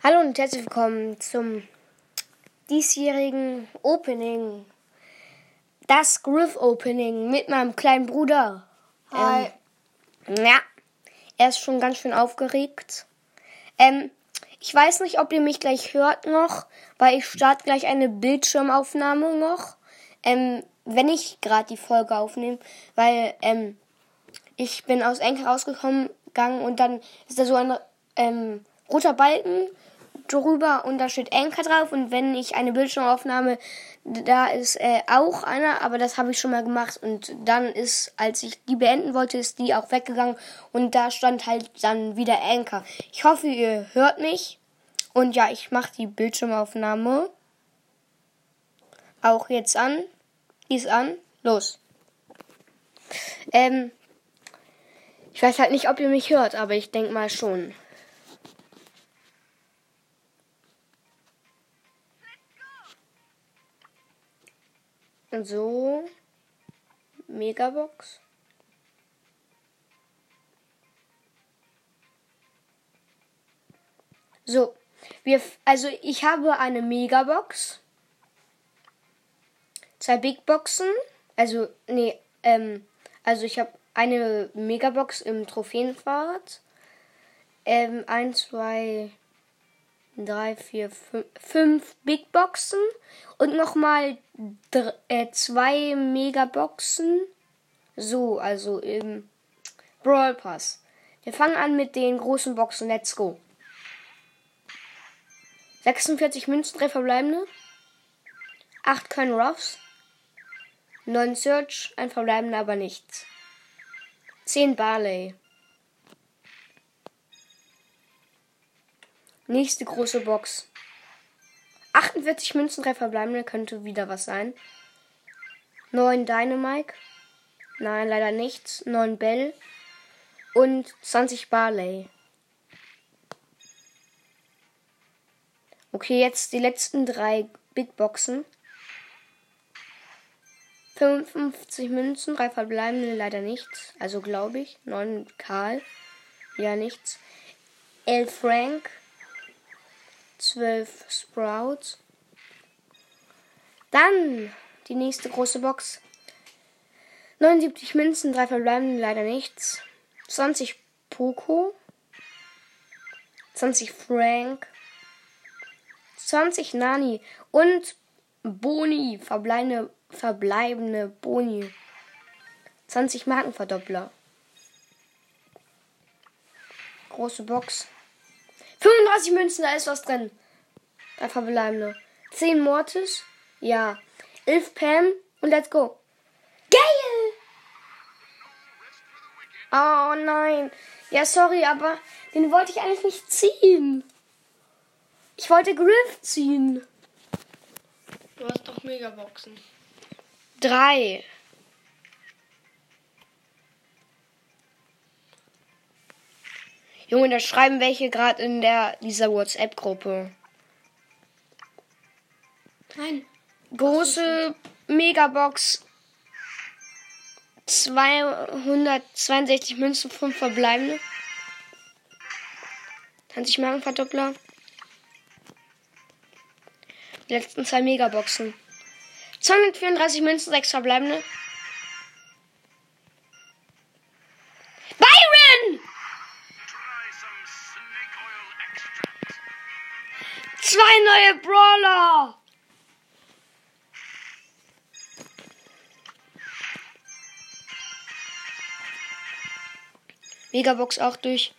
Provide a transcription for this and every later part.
Hallo und herzlich willkommen zum diesjährigen Opening. Das Griff Opening mit meinem kleinen Bruder. Hi. Ähm, ja, er ist schon ganz schön aufgeregt. Ähm, ich weiß nicht, ob ihr mich gleich hört noch, weil ich starte gleich eine Bildschirmaufnahme noch. Ähm, wenn ich gerade die Folge aufnehme, weil ähm, ich bin aus Enkel rausgekommen gegangen und dann ist da so ein ähm, roter Balken drüber und da steht Anchor drauf und wenn ich eine Bildschirmaufnahme, da ist äh, auch einer, aber das habe ich schon mal gemacht und dann ist, als ich die beenden wollte, ist die auch weggegangen und da stand halt dann wieder Anchor. Ich hoffe, ihr hört mich und ja, ich mache die Bildschirmaufnahme auch jetzt an. Ist an. Los. Ähm, ich weiß halt nicht, ob ihr mich hört, aber ich denke mal schon. So. Megabox. So. Wir, also ich habe eine Megabox. Zwei Big Boxen. Also, nee, ähm, also ich habe eine Megabox im Trophäenfahrt. Ähm, ein, zwei, drei, vier, fünf, fünf Big Boxen und nochmal äh, zwei Megaboxen. So, also im Brawl Pass. Wir fangen an mit den großen Boxen. Let's go. 46 Münzen, 3 verbleibende. 8 Coin Ruffs. 9 Search, ein verbleibender, aber nichts. 10 Barley. Nächste große Box. 48 Münzen, 3 verbleibende, könnte wieder was sein. 9 Dynamike. Nein, leider nichts. 9 Bell. Und 20 Barley. Okay, jetzt die letzten drei Big Boxen. 55 Münzen, drei verbleibende, leider nichts. Also glaube ich. 9 Karl. Ja, nichts. 11 Frank. 12 Sprouts. Dann die nächste große Box. 79 Münzen, drei verbleibende, leider nichts. 20 Poco. 20 Frank. 20 Nani und Boni, verbleibende, verbleibende Boni. 20 Markenverdoppler. Große Box. 35 Münzen, da ist was drin. Drei verbleibende. 10 Mortis. Ja. 11 Pam und let's go. Geil! Oh nein. Ja, sorry, aber den wollte ich eigentlich nicht ziehen. Ich wollte Griff ziehen. Du hast doch Megaboxen. Drei. Junge, da schreiben welche gerade in der dieser WhatsApp-Gruppe. Nein. Große Megabox. 262 Münzen, 5 verbleibende. 20 Markenverdoppler. Die letzten zwei Megaboxen. 234 Münzen, 6 verbleibende. Byron! Zwei neue Brawler! Megabox auch durch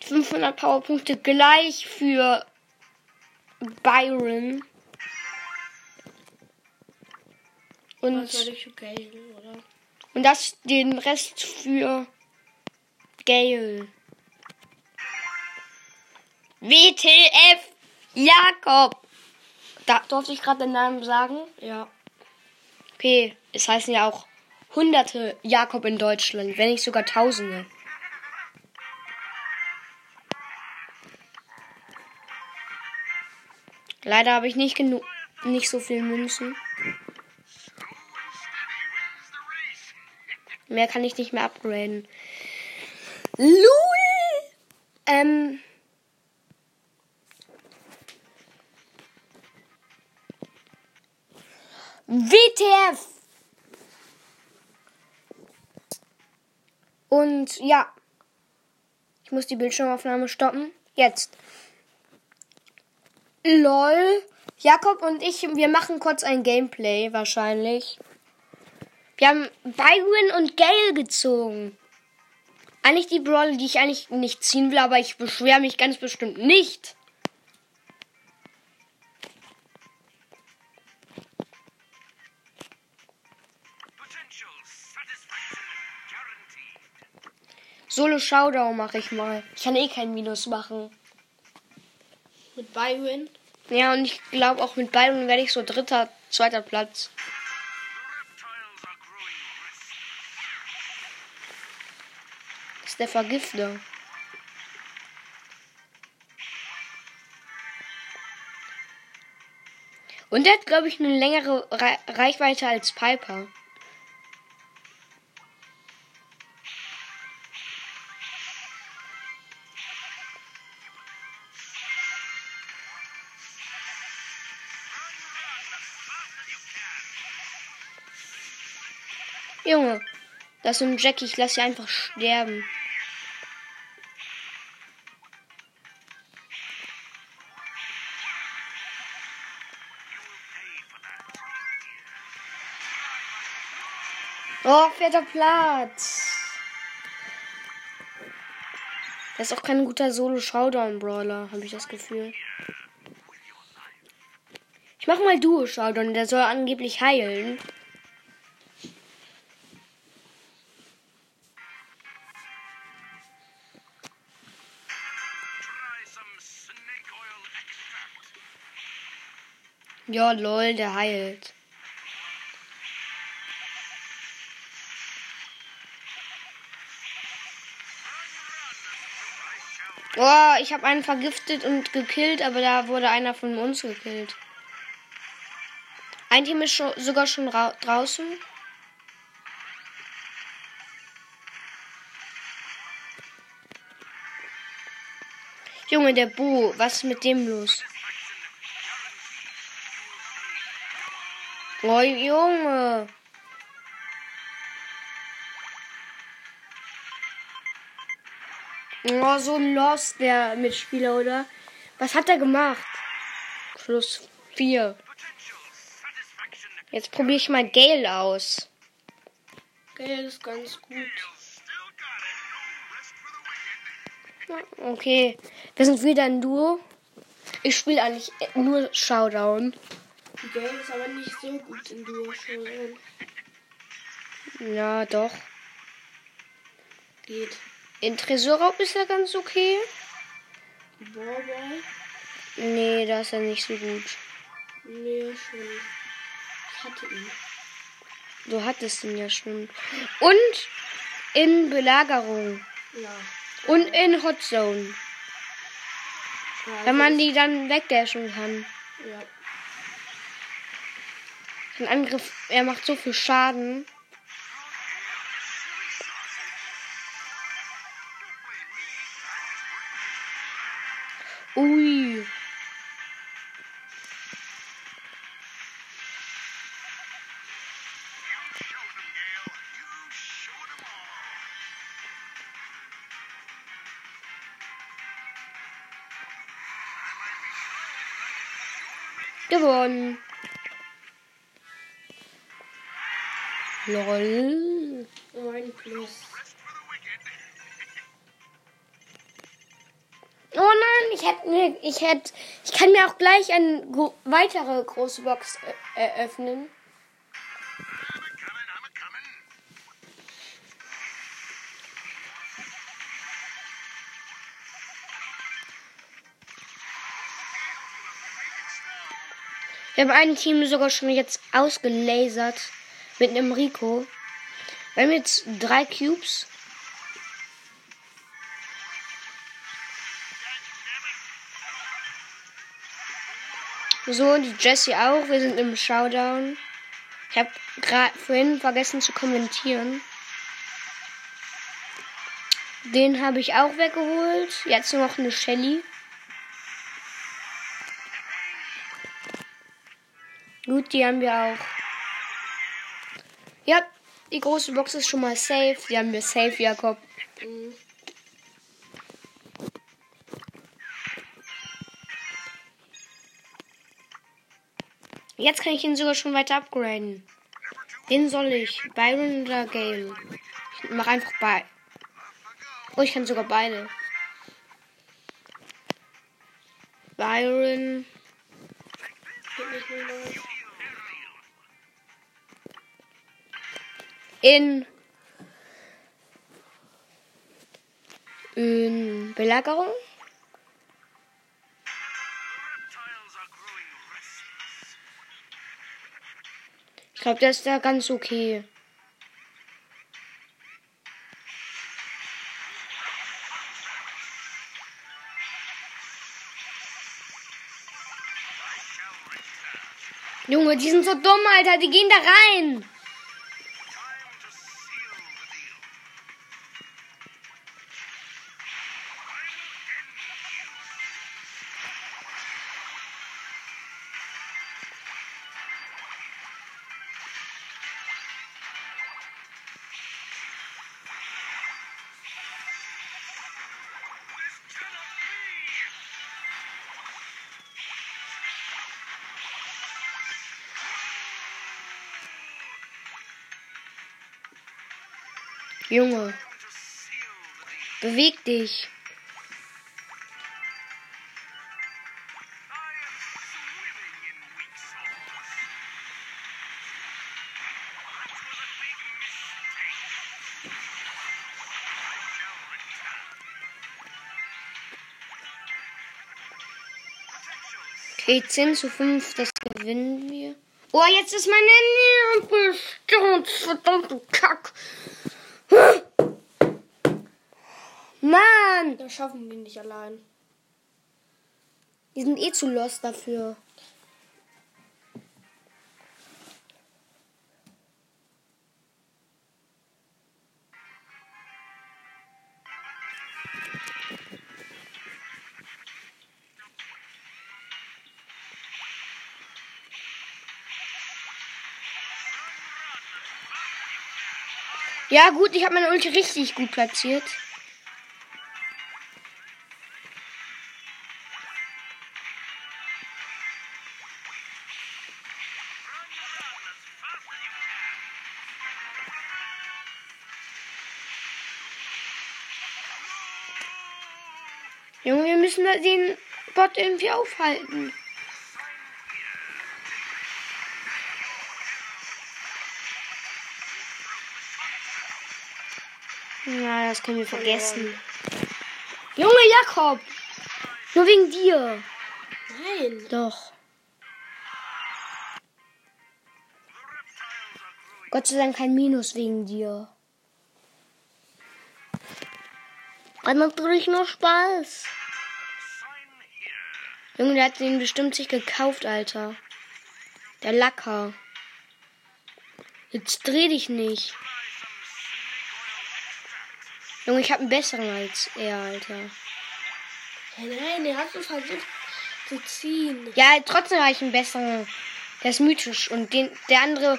500 Powerpunkte gleich für Byron. Und, und das den Rest für Gale. WTF Jakob. Da durfte ich gerade den Namen sagen. Ja. Okay, es heißen ja auch hunderte Jakob in Deutschland, wenn nicht sogar tausende. Leider habe ich nicht genug, nicht so viel Münzen. Mehr kann ich nicht mehr upgraden. LOL! Ähm. WTF! Und ja. Ich muss die Bildschirmaufnahme stoppen. Jetzt. LOL. Jakob und ich, wir machen kurz ein Gameplay wahrscheinlich. Wir haben Byron und Gale gezogen. Eigentlich die Brawler, die ich eigentlich nicht ziehen will, aber ich beschwere mich ganz bestimmt nicht. Solo Showdown mache ich mal. Ich kann eh kein Minus machen. Mit Byron. Ja, und ich glaube auch mit beiden werde ich so dritter, zweiter Platz. Das ist der Vergifter. Und der hat, glaube ich, eine längere Re Reichweite als Piper. Das ist Jackie, ich lasse sie einfach sterben. Oh, vierter Platz. Das ist auch kein guter Solo-Showdown-Brawler, habe ich das Gefühl. Ich mach mal Duo-Showdown, der soll angeblich heilen. Ja, lol, der heilt. Oh, ich habe einen vergiftet und gekillt, aber da wurde einer von uns gekillt. Ein Team ist schon, sogar schon draußen. Junge, der Bo, was ist mit dem los? Oh, Junge. Oh, so lost der Mitspieler, oder? Was hat er gemacht? Plus 4. Jetzt probiere ich mal Gale aus. Gale ist ganz gut. Okay, wir sind wieder ein Duo. Ich spiele eigentlich nur Showdown. Gale ist aber nicht so gut in Duo Showdown. Ja, doch. Geht. In Tresorraub ist er ganz okay. Ballball? Nee, da ist er nicht so gut. Nee, schon. Ich hatte ihn. Du hattest ihn ja schon. Und in Belagerung. Ja. Und in Hot Zone. ja Wenn man die dann wegdashen kann. Ja. Ein Angriff, er macht so viel Schaden. Ui. Gewonnen. Lol. Ein Plus. Oh nein, ich hätte, ich hätte, ich kann mir auch gleich eine weitere große Box äh, eröffnen. Wir haben ein Team sogar schon jetzt ausgelasert mit einem Rico. Wir haben jetzt drei Cubes. So, die Jessie auch. Wir sind im Showdown. Ich habe gerade vorhin vergessen zu kommentieren. Den habe ich auch weggeholt. Jetzt noch eine Shelly. Gut, die haben wir auch. Ja, die große Box ist schon mal safe. Die haben wir safe, Jakob. Jetzt kann ich ihn sogar schon weiter upgraden. Den soll ich. Byron oder Gale? Ich mach einfach bei. Oh, ich kann sogar beide. Byron. In. In Belagerung. Ich glaube, der ist da ganz okay. Junge, die sind so dumm, Alter. Die gehen da rein. Junge. Beweg dich. Okay, 10 zu 5, das gewinnen wir. Oh, jetzt ist meine Nähe gestürzt. Verdammte Kack. Mann! Das schaffen wir nicht allein. Die sind eh zu lost dafür. Ja, gut, ich habe meine Ulti richtig gut platziert. Junge, wir müssen den Bot irgendwie aufhalten. Na, das können wir vergessen. Junge Jakob! Nur wegen dir. Nein. Doch. Gott sei Dank kein Minus wegen dir. Macht natürlich nur Spaß. Junge, der hat den bestimmt sich gekauft, Alter. Der Lacker. Jetzt dreh dich nicht. Junge, ich hab einen besseren als er, Alter. Hey, nein, der hat so versucht zu ziehen. Ja, trotzdem habe ich einen besseren. Der ist mythisch und den, der andere.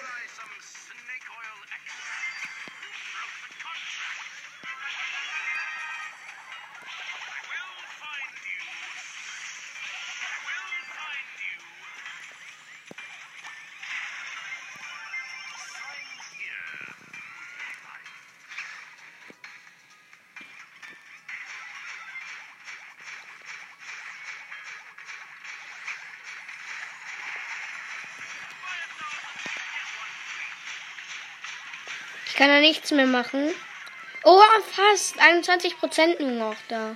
Kann da nichts mehr machen. Oh, fast. 21% nur noch da.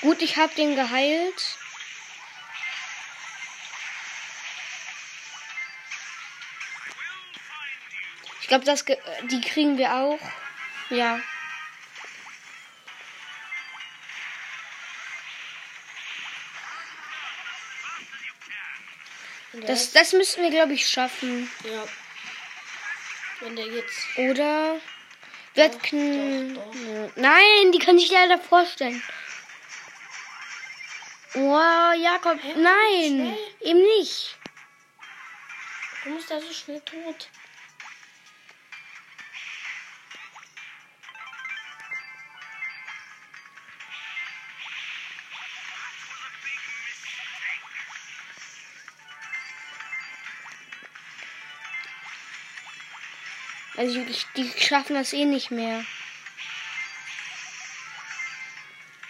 Gut, ich habe den geheilt. Ich glaube, das die kriegen wir auch. Ja. Das, das müssten wir, glaube ich, schaffen. Ja. Wenn der jetzt. Oder wird. Nein, die kann ich leider vorstellen. Oh, Jakob, Hä? nein, eben nicht. Warum ist der so schnell tot? Also die, die schaffen das eh nicht mehr.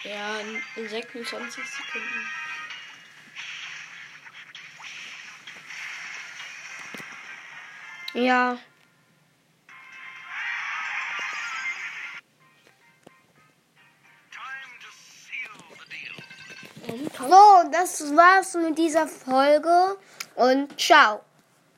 Ja, in, in 26 Sekunden. Ja. So, das war's mit dieser Folge und ciao.